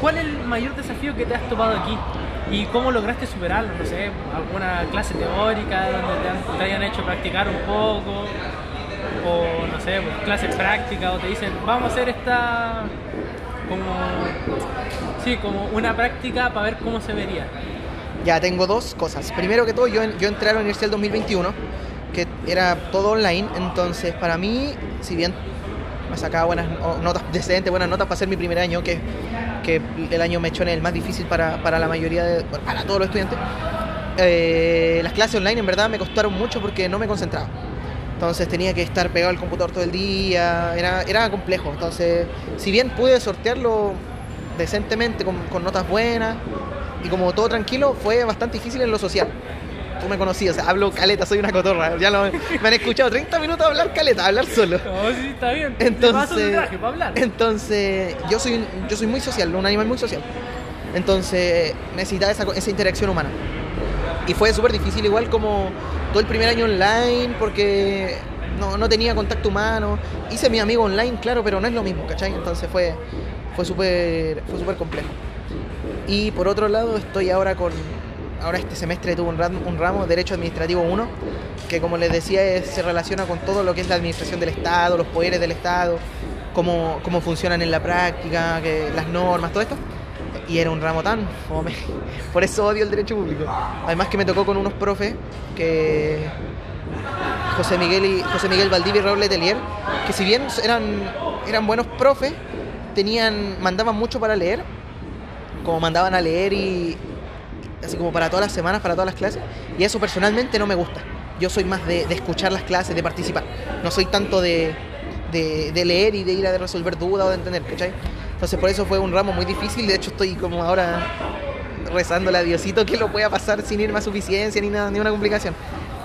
¿cuál es el mayor desafío que te has topado aquí? ¿Y cómo lograste superarlo? No sé, alguna clase teórica donde te, han- te hayan hecho practicar un poco, o no sé, pues, clases prácticas, o te dicen, vamos a hacer esta como, sí, como una práctica para ver cómo se vería. Ya tengo dos cosas. Primero que todo, yo, yo entré a la universidad el 2021, que era todo online, entonces para mí, si bien me sacaba buenas notas [laughs] decentes, buenas notas para ser mi primer año, que, que el año me en el más difícil para, para la mayoría, de, para todos los estudiantes. Eh, las clases online en verdad me costaron mucho porque no me concentraba. Entonces tenía que estar pegado al computador todo el día, era, era complejo. Entonces, si bien pude sortearlo decentemente, con, con notas buenas y como todo tranquilo, fue bastante difícil en lo social tú me conocías, o sea, hablo caleta, soy una cotorra. Ya lo, me han escuchado 30 minutos hablar caleta, hablar solo. No, sí, está bien. Entonces, traje para hablar. entonces yo soy yo soy muy social, un animal muy social. Entonces necesitaba esa, esa interacción humana. Y fue súper difícil, igual como todo el primer año online, porque no, no tenía contacto humano. Hice mi amigo online, claro, pero no es lo mismo, ¿cachai? Entonces fue fue súper fue súper complejo. Y por otro lado, estoy ahora con ahora este semestre tuve un ramo, Derecho Administrativo 1, que como les decía se relaciona con todo lo que es la administración del Estado, los poderes del Estado, cómo, cómo funcionan en la práctica, las normas, todo esto. Y era un ramo tan fome. [laughs] Por eso odio el derecho público. Además que me tocó con unos profes que José Miguel y José Miguel Valdivia y Raúl Letelier, que si bien eran, eran buenos profes, tenían, mandaban mucho para leer, como mandaban a leer y, así como para todas las semanas, para todas las clases, y eso personalmente no me gusta. Yo soy más de, escuchar las clases, de participar. No soy tanto de, leer y de ir a resolver dudas o de entender, ¿cachai? Entonces por eso fue un ramo muy difícil, de hecho estoy como ahora rezándole a Diosito que lo pueda pasar sin ir más suficiencia ni, nada, ni una complicación.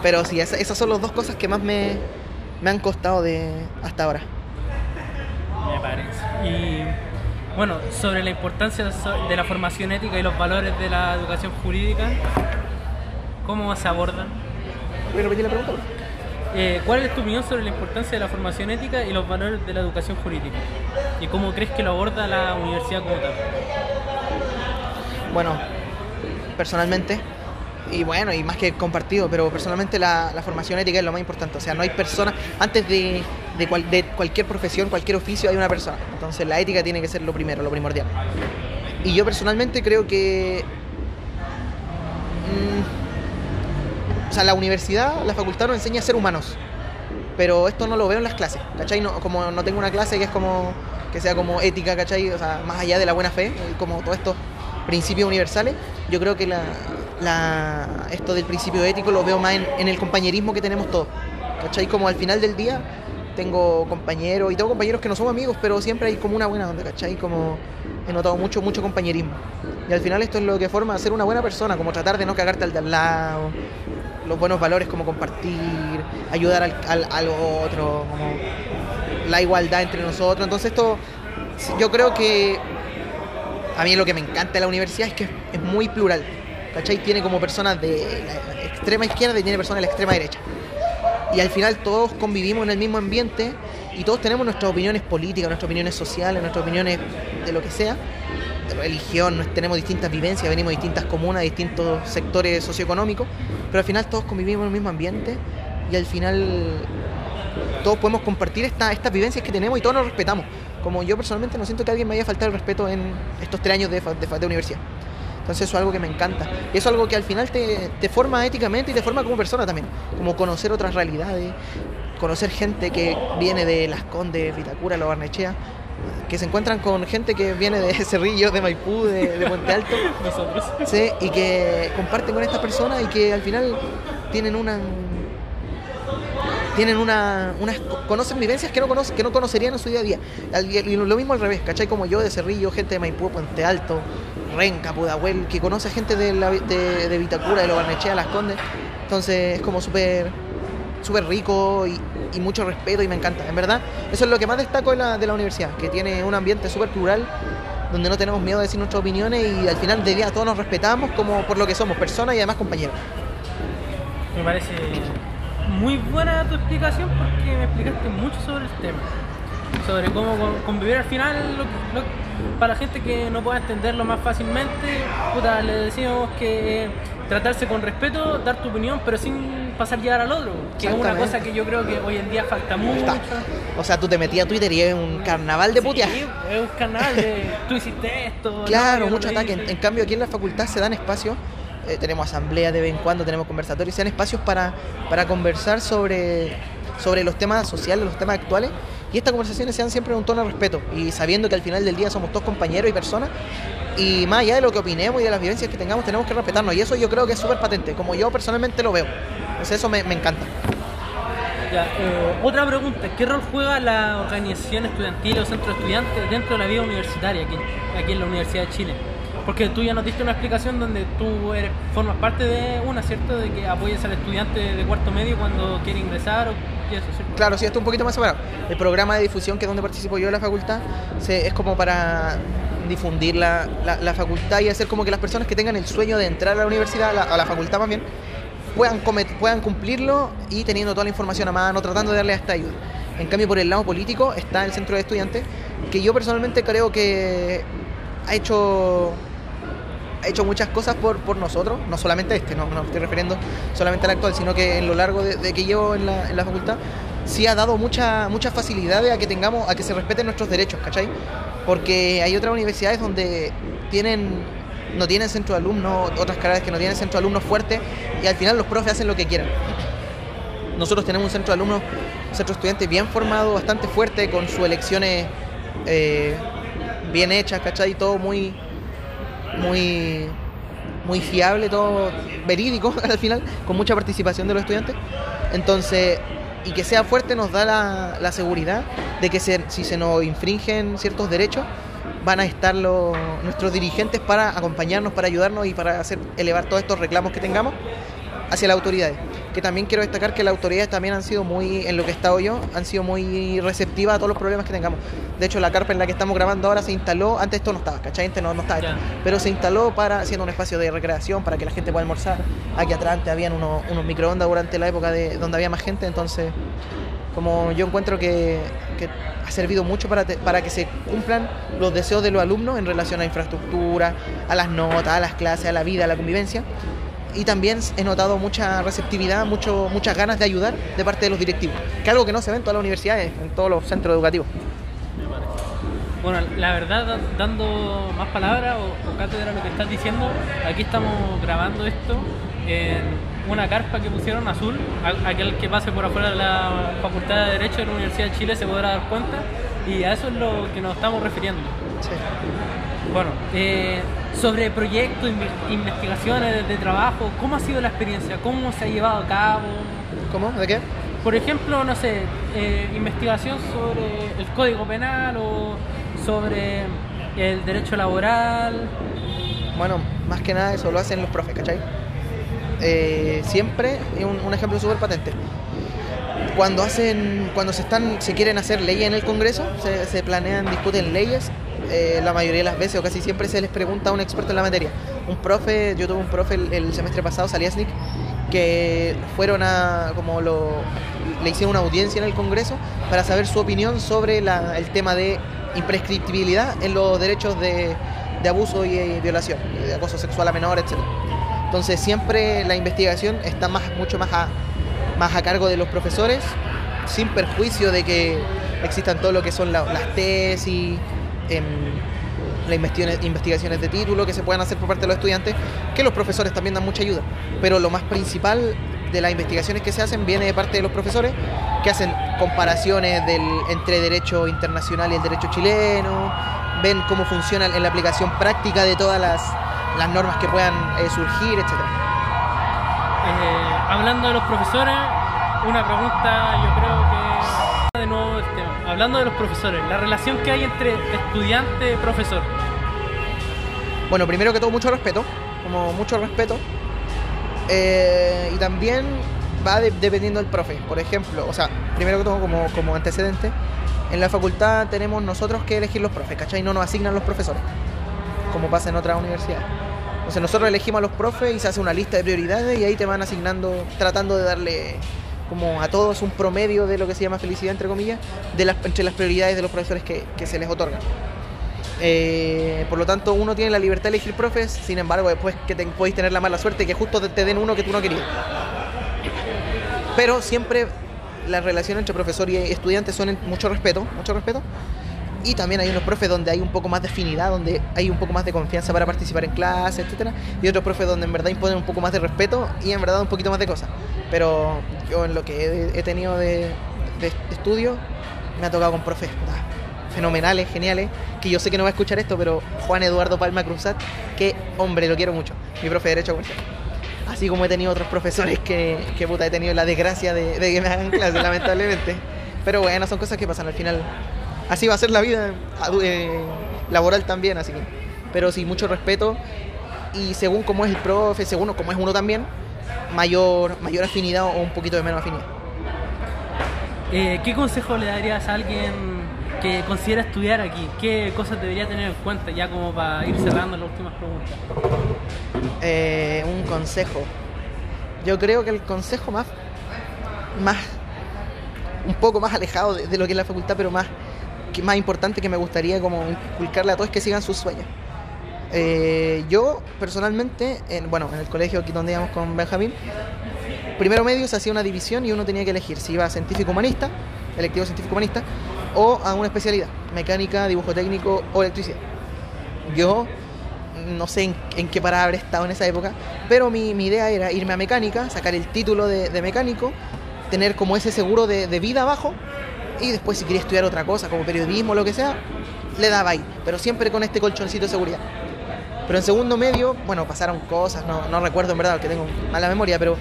Pero sí, esas, son las dos cosas que más me, me han costado de hasta ahora. Me parece. Y bueno, sobre la importancia de la formación ética y los valores de la educación jurídica, ¿cómo se abordan? ¿Puedes repetir la pregunta? Eh, ¿Cuál es tu opinión sobre la importancia de la formación ética y los valores de la educación jurídica? ¿Y cómo crees que lo aborda la universidad como tal? Bueno, personalmente, y bueno, y más que compartido, pero personalmente la, formación ética es lo más importante. O sea, no hay personas, antes de, de, cualquier profesión, cualquier oficio, hay una persona. Entonces la ética tiene que ser lo primero, lo primordial. Y yo personalmente creo que... Mm, o sea, la universidad, la facultad nos enseña a ser humanos. Pero esto no lo veo en las clases, ¿cachai? No, como no tengo una clase que es como que sea como ética, ¿cachai? O sea, más allá de la buena fe, como todos estos principios universales, yo creo que la, la, esto del principio ético lo veo más en, el compañerismo que tenemos todos. ¿Cachai? Como al final del día tengo compañeros y tengo compañeros que no somos amigos, pero siempre hay como una buena onda, ¿cachai? Como he notado mucho, mucho compañerismo. Y al final esto es lo que forma ser una buena persona, como tratar de no cagarte al de al lado, los buenos valores como compartir, ayudar al, al, al otro, como la igualdad entre nosotros. Entonces esto, yo creo que a mí lo que me encanta de la universidad es que es muy plural. ¿cachai? Tiene como personas de la extrema izquierda y tiene personas de la extrema derecha. Y al final todos convivimos en el mismo ambiente y todos tenemos nuestras opiniones políticas, nuestras opiniones sociales, nuestras opiniones de lo que sea, de religión, tenemos distintas vivencias, venimos de distintas comunas, distintos sectores socioeconómicos, pero al final todos convivimos en el mismo ambiente y al final todos podemos compartir esta, estas vivencias que tenemos y todos nos respetamos. Como yo personalmente no siento que alguien me haya faltado el respeto en estos tres años de, de, de universidad. Entonces eso es algo que me encanta. Y eso es algo que al final te, te forma éticamente y te forma como persona también. Como conocer otras realidades, conocer gente que viene de Las Condes, Vitacura, Lo Barnechea, que se encuentran con gente que viene de [laughs] Cerrillo, de Maipú, de, de Puente Alto. Nosotros. Sí, y que comparten con estas personas y que al final tienen una tienen una, unas conocen vivencias que no conocen, que no conocerían en su día a día. Y lo mismo al revés, ¿cachai? Como yo de Cerrillo, gente de Maipú, Puente Alto, Renca, Pudahuel, que conoce a gente de, la, de, de Vitacura, de Lo Barnechea, Las Condes. Entonces es como súper súper rico y, y, mucho respeto y me encanta. En verdad, eso es lo que más destaco de la, de la universidad, que tiene un ambiente súper plural donde no tenemos miedo de decir nuestras opiniones y al final del día todos nos respetamos como por lo que somos, personas y además compañeros. Me parece muy buena tu explicación porque me explicaste mucho sobre el tema. Sobre cómo convivir al final, para la gente que no pueda entenderlo más fácilmente, puta, le decimos que tratarse con respeto, dar tu opinión, pero sin pasar llegar al otro. Que es una cosa que yo creo que hoy en día falta mucho. O sea, tú te metías a Twitter y es un carnaval de puteas. Sí, es un carnaval de [laughs] tú hiciste esto. Claro, mucho ataque. En, en, cambio, aquí en la facultad se dan espacios eh, tenemos asambleas de vez en cuando, tenemos conversatorios, sean espacios para, para conversar sobre, sobre los temas sociales, los temas actuales, y estas conversaciones sean siempre en un tono de respeto y sabiendo que al final del día somos todos compañeros y personas y más allá de lo que opinemos y de las vivencias que tengamos tenemos que respetarnos y eso yo creo que es súper patente, como yo personalmente lo veo. Entonces eso me, me encanta. Eh, otra pregunta, ¿qué rol juega la organización estudiantil o centro de estudiantes dentro de la vida universitaria aquí, aquí en la Universidad de Chile? Porque tú ya nos diste una explicación donde tú eres, formas parte de una, ¿cierto? De que apoyes al estudiante de cuarto medio cuando quiere ingresar o ¿cierto? Claro, sí, esto un poquito más separado. El programa de difusión que es donde participo yo en la facultad es como para difundir la, la- facultad y hacer como que las personas que tengan el sueño de entrar a la universidad, a la, a la facultad más bien, puedan, puedan cumplirlo y teniendo toda la información a mano, tratando de darle esta ayuda. En cambio, por el lado político está el centro de estudiantes, que yo personalmente creo que ha hecho ha hecho muchas cosas por, por nosotros, no solamente este, no, no estoy refiriendo solamente al actual, sino que en lo largo de, que llevo en la, en la facultad, sí ha dado mucha, muchas facilidades a que tengamos, a que se respeten nuestros derechos, ¿cachai? Porque hay otras universidades donde tienen, no tienen centro de alumnos, otras carreras que no tienen centro de alumnos fuerte, y al final los profes hacen lo que quieran. Nosotros tenemos un centro de alumnos, un centro de estudiantes bien formado, bastante fuerte, con sus elecciones eh, bien hechas, ¿cachai? Todo muy, muy, muy fiable, todo verídico [laughs] al final, con mucha participación de los estudiantes. Entonces, y que sea fuerte nos da la, seguridad de que se- si se nos infringen ciertos derechos, van a estar los, nuestros dirigentes para acompañarnos, para ayudarnos y para hacer elevar todos estos reclamos que tengamos hacia las autoridades. Que también quiero destacar que las autoridades también han sido muy, en lo que he estado yo, han sido muy receptivas a todos los problemas que tengamos. De hecho, la carpa en la que estamos grabando ahora se instaló, antes esto no estaba, ¿cachai? Antes no, no estaba, Ya. pero se instaló para haciendo un espacio de recreación para que la gente pueda almorzar. Aquí atrás antes habían unos, unos microondas durante la época de donde había más gente, entonces como yo encuentro que, que ha servido mucho para, te- para que se cumplan los deseos de los alumnos en relación a infraestructura, a las notas, a las clases, a la vida, a la convivencia. Y también he notado mucha receptividad, mucho, muchas ganas de ayudar de parte de los directivos, que es algo que no se ve en todas las universidades, en todos los centros educativos. Bueno, la verdad, da- dando más palabras o, o cátedra a lo que estás diciendo, aquí estamos grabando esto en una carpa que pusieron azul. A- Aquel que pase por afuera de la Facultad de Derecho de la Universidad de Chile se podrá dar cuenta. Y a eso es lo que nos estamos refiriendo. Bueno, eh, sobre proyectos, inve- investigaciones de trabajo, ¿cómo ha sido la experiencia? ¿Cómo se ha llevado a cabo? ¿Cómo? ¿De qué? Por ejemplo, no sé, eh, investigación sobre el código penal o sobre el derecho laboral. Bueno, más que nada eso lo hacen los profes, ¿cachai? Eh, siempre, un, un ejemplo súper patente. Cuando hacen, cuando se están, se quieren hacer leyes en el Congreso, se, se planean, discuten leyes, eh, la mayoría de las veces o casi siempre se les pregunta a un experto en la materia. Un profe, yo tuve un profe el, semestre pasado, Saliasnik, que fueron a, como lo, le hicieron una audiencia en el Congreso para saber su opinión sobre la- el tema de imprescriptibilidad en los derechos de, abuso y eh, violación, de acoso sexual a menor, etc. Entonces siempre la investigación está más, mucho más a, más a cargo de los profesores, sin perjuicio de que existan todo lo que son la- las tesis, las investigaciones, de título que se puedan hacer por parte de los estudiantes, que los profesores también dan mucha ayuda. Pero lo más principal de las investigaciones que se hacen viene de parte de los profesores, que hacen comparaciones entre derecho internacional y el derecho chileno, ven cómo funciona en la aplicación práctica de todas las, normas que puedan eh, surgir, etcétera. Eh, hablando de los profesores, una pregunta yo creo que de nuevo el tema. Hablando de los profesores, la relación que hay entre estudiante y profesor. Bueno, primero que todo, mucho respeto, como mucho respeto. Eh, y también va de- dependiendo del profe. Por ejemplo, o sea, primero que todo, como, como antecedente, en la facultad tenemos nosotros que elegir los profes, ¿cachai? No nos asignan los profesores, como pasa en otras universidades. Entonces nosotros elegimos a los profes y se hace una lista de prioridades y ahí te van asignando, tratando de darle como a todos un promedio de lo que se llama felicidad, entre comillas, de las, entre las prioridades de los profesores que, que se les otorgan. Eh, por lo tanto, uno tiene la libertad de elegir profes, sin embargo, después que te, podéis tener la mala suerte que justo te, den uno que tú no querías. Pero siempre la relación entre profesor y estudiante son en mucho respeto, mucho respeto. Y también hay unos profes donde hay un poco más de afinidad, donde hay un poco más de confianza para participar en clase, etcétera, y otros profes donde en verdad imponen un poco más de respeto y en verdad un poquito más de cosas. Pero yo en lo que he, tenido de, de estudio, me ha tocado con profes fenomenales, geniales, que yo sé que no va a escuchar esto, pero Juan Eduardo Palma Cruzat, que hombre, lo quiero mucho, mi profe de Derecho Comercial. Así como he tenido otros profesores que, que puta, he tenido la desgracia de, de que me hagan clases, [laughs] lamentablemente. Pero bueno, son cosas que pasan al final. Así va a ser la vida eh, laboral también, así que. Pero sí, mucho respeto. Y según cómo es el profe, según cómo es uno también, mayor, mayor afinidad o un poquito de menos afinidad. Eh, ¿Qué consejo le darías a alguien que considera estudiar aquí? ¿Qué cosas debería tener en cuenta ya como para ir cerrando las últimas preguntas? Eh, un consejo. Yo creo que el consejo más, más un poco más alejado de, de lo que es la facultad, pero más, más importante que me gustaría como inculcarle a todos es que sigan sus sueños. Eh, yo personalmente, en, bueno, en el colegio aquí donde íbamos con Benjamín, primero medio se hacía una división y uno tenía que elegir si iba a científico humanista, electivo científico humanista, o a una especialidad, mecánica, dibujo técnico o electricidad. Yo no sé en, en qué parada habré estado en esa época, pero mi, mi idea era irme a mecánica, sacar el título de, de mecánico, tener como ese seguro de, de vida abajo y después si quería estudiar otra cosa, como periodismo o lo que sea, le daba ahí, pero siempre con este colchoncito de seguridad. Pero en segundo medio, bueno, pasaron cosas, no, no recuerdo en verdad, porque tengo mala memoria, pero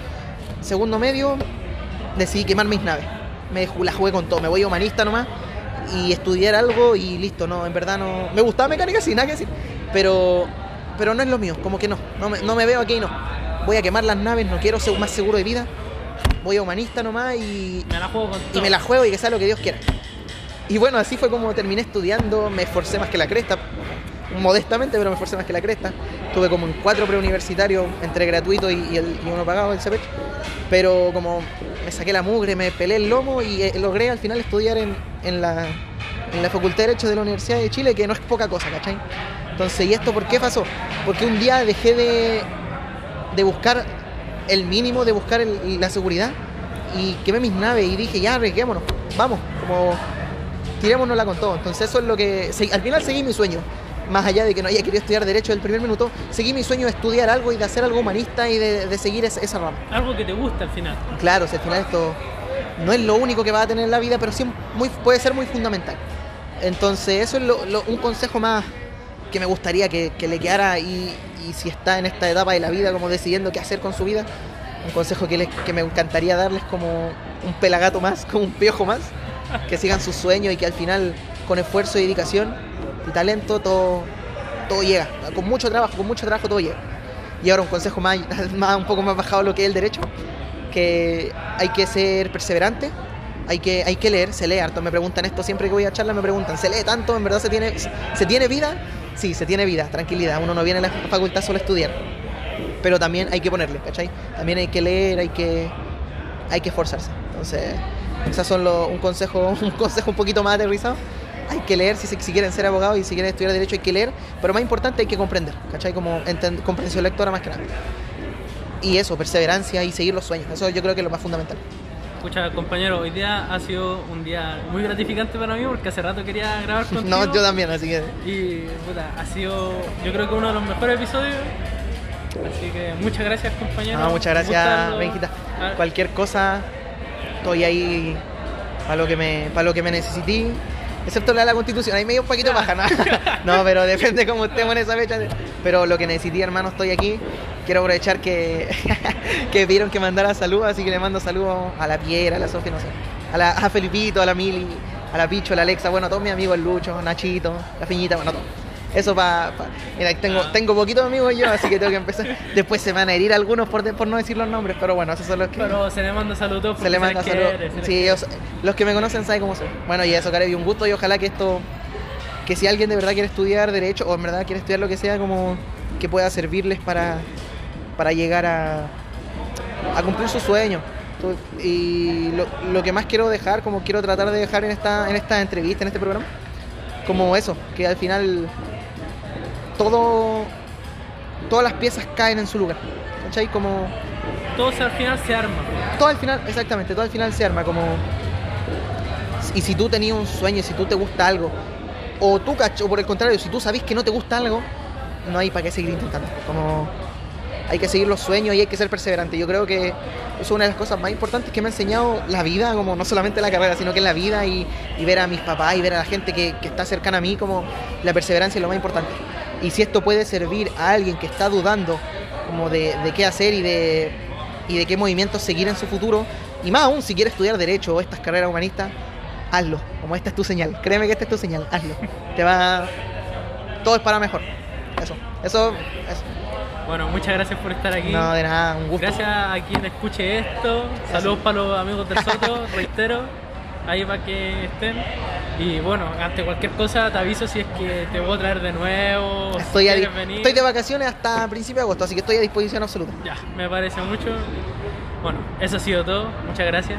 segundo medio decidí quemar mis naves. Me la jugué con todo, me voy humanista nomás y estudiar algo y listo, no, en verdad no. Me gustaba mecánica, sin nada que decir, pero, pero no es lo mío, como que no, no me, no me veo aquí, no. Voy a quemar las naves, no quiero ser más seguro de vida, voy a humanista nomás y, Me la juego con y todo. me la juego y que sea lo que Dios quiera. Y bueno, así fue como terminé estudiando, me esforcé más que la cresta, modestamente, pero me esforcé más que la cresta. Tuve como en cuatro preuniversitarios, entre gratuito y, y el, y uno pagado, el CEPECH. Pero como me saqué la mugre, me pelé el lomo y eh, logré al final estudiar en, en la, en la Facultad de Derecho de la Universidad de Chile, que no es poca cosa, ¿cachai? Entonces, ¿y esto por qué pasó? Porque un día dejé de, de buscar el mínimo, de buscar el- la seguridad y quemé mis naves y dije, ya, arriesguémonos, vamos, como tirémonosla con todo. Entonces eso es lo que... al final seguí mi sueño. Más allá de que no haya querido estudiar Derecho del primer minuto, seguí mi sueño de estudiar algo y de hacer algo humanista y de, de seguir esa, esa rama. Algo que te gusta al final. Claro, si al final esto no es lo único que va a tener en la vida, pero sí muy, puede ser muy fundamental. Entonces eso es lo- lo- un consejo más que me gustaría que, que le quedara y, y si está en esta etapa de la vida como decidiendo qué hacer con su vida, un consejo que, les- que me encantaría darles como un pelagato más, como un piojo más, que sigan sus sueños y que al final con esfuerzo y dedicación y talento todo, todo llega. Con mucho trabajo, con mucho trabajo todo llega. Y ahora un consejo más, [laughs] más un poco más bajado lo que es el derecho, que hay que ser perseverante, hay que, hay que leer, se lee harto. Me preguntan esto siempre que voy a charla, me preguntan, ¿se lee tanto? ¿En verdad se tiene, se tiene vida? Sí, se tiene vida, tranquilidad. Uno no viene a la facultad solo a estudiar. Pero también hay que ponerle, ¿cachai? También hay que leer, hay que, hay que esforzarse. Entonces, esos son un consejo, [laughs] un consejo un poquito más aterrizado. Hay que leer si, si quieren ser abogados y si quieren estudiar derecho hay que leer, pero más importante hay que comprender, ¿cachai? Como comprensión lectora más que nada. Y eso, perseverancia y seguir los sueños. Eso yo creo que es lo más fundamental. Escucha, compañero, hoy día ha sido un día muy gratificante para mí porque hace rato quería grabar [laughs] contigo. No, yo también, así que Y puta, ha sido yo creo que uno de los mejores episodios. Así que muchas gracias compañero. Ah, muchas gracias, Benjita. Cualquier cosa, estoy ahí para lo que me, para lo que me necesité. Excepto la de la constitución, ahí me dio un poquito baja, ¿no? [laughs] no, pero depende cómo estemos en esa fecha. Pero lo que necesité, hermano, estoy aquí. Quiero aprovechar que, [laughs] que pidieron que mandara saludos, así que le mando saludos a la Piera, a la Sofía, no sé. A, la, a Felipito, a la Mili, a la Picho, a la Alexa, bueno, a todos mis amigos, el Lucho, Nachito, la Fiñita, bueno, todo. Eso para. mira, tengo, tengo poquitos amigos yo, así que tengo que empezar. [laughs] Después se van a herir algunos por, de- por no decir los nombres, pero bueno, esos son los que. Pero se le manda saludos Se le manda saludos. Sí, ellos- los que me conocen saben cómo soy. Bueno, y eso, Carevi, un gusto y ojalá que esto, que si alguien de verdad quiere estudiar Derecho o en verdad quiere estudiar lo que sea, como que pueda servirles para, para llegar a, a cumplir sus sueños. Tu- Y lo, lo que más quiero dejar, como quiero tratar de dejar en esta, en esta entrevista, en este programa, como eso, que al final todo, todas las piezas caen en su lugar. ¿Cachai? Como Todo al final se arma. todo al final, exactamente, todo al final se arma como... Y si tú tenías un sueño, y si tú te gusta algo, o tú, o por el contrario, si tú sabes que no te gusta algo, no hay para qué seguir intentando. Como hay que seguir los sueños y hay que ser perseverante. Yo creo que es una de las cosas más importantes que me ha enseñado la vida, como no solamente la carrera, sino que la vida y, y ver a mis papás y ver a la gente que, que, está cercana a mí, como la perseverancia es lo más importante. Y si esto puede servir a alguien que está dudando como de, de qué hacer y de, y de qué movimientos seguir en su futuro, y más aún si quiere estudiar derecho o estas carreras humanistas, hazlo, como esta es tu señal, créeme que esta es tu señal, hazlo. Te va... Todo es para mejor. Eso, eso, eso. Bueno, muchas gracias por estar aquí. No, de nada, un gusto. Gracias a quien escuche esto. Saludos para los amigos del Soto, [laughs] reitero. Ahí para que estén. Y bueno, ante cualquier cosa te aviso si es que te voy a traer de nuevo. Estoy, si a, quieres venir. estoy de vacaciones hasta principio de agosto, así que estoy a disposición absoluta. Ya, me parece mucho. Bueno, eso ha sido todo. Muchas gracias.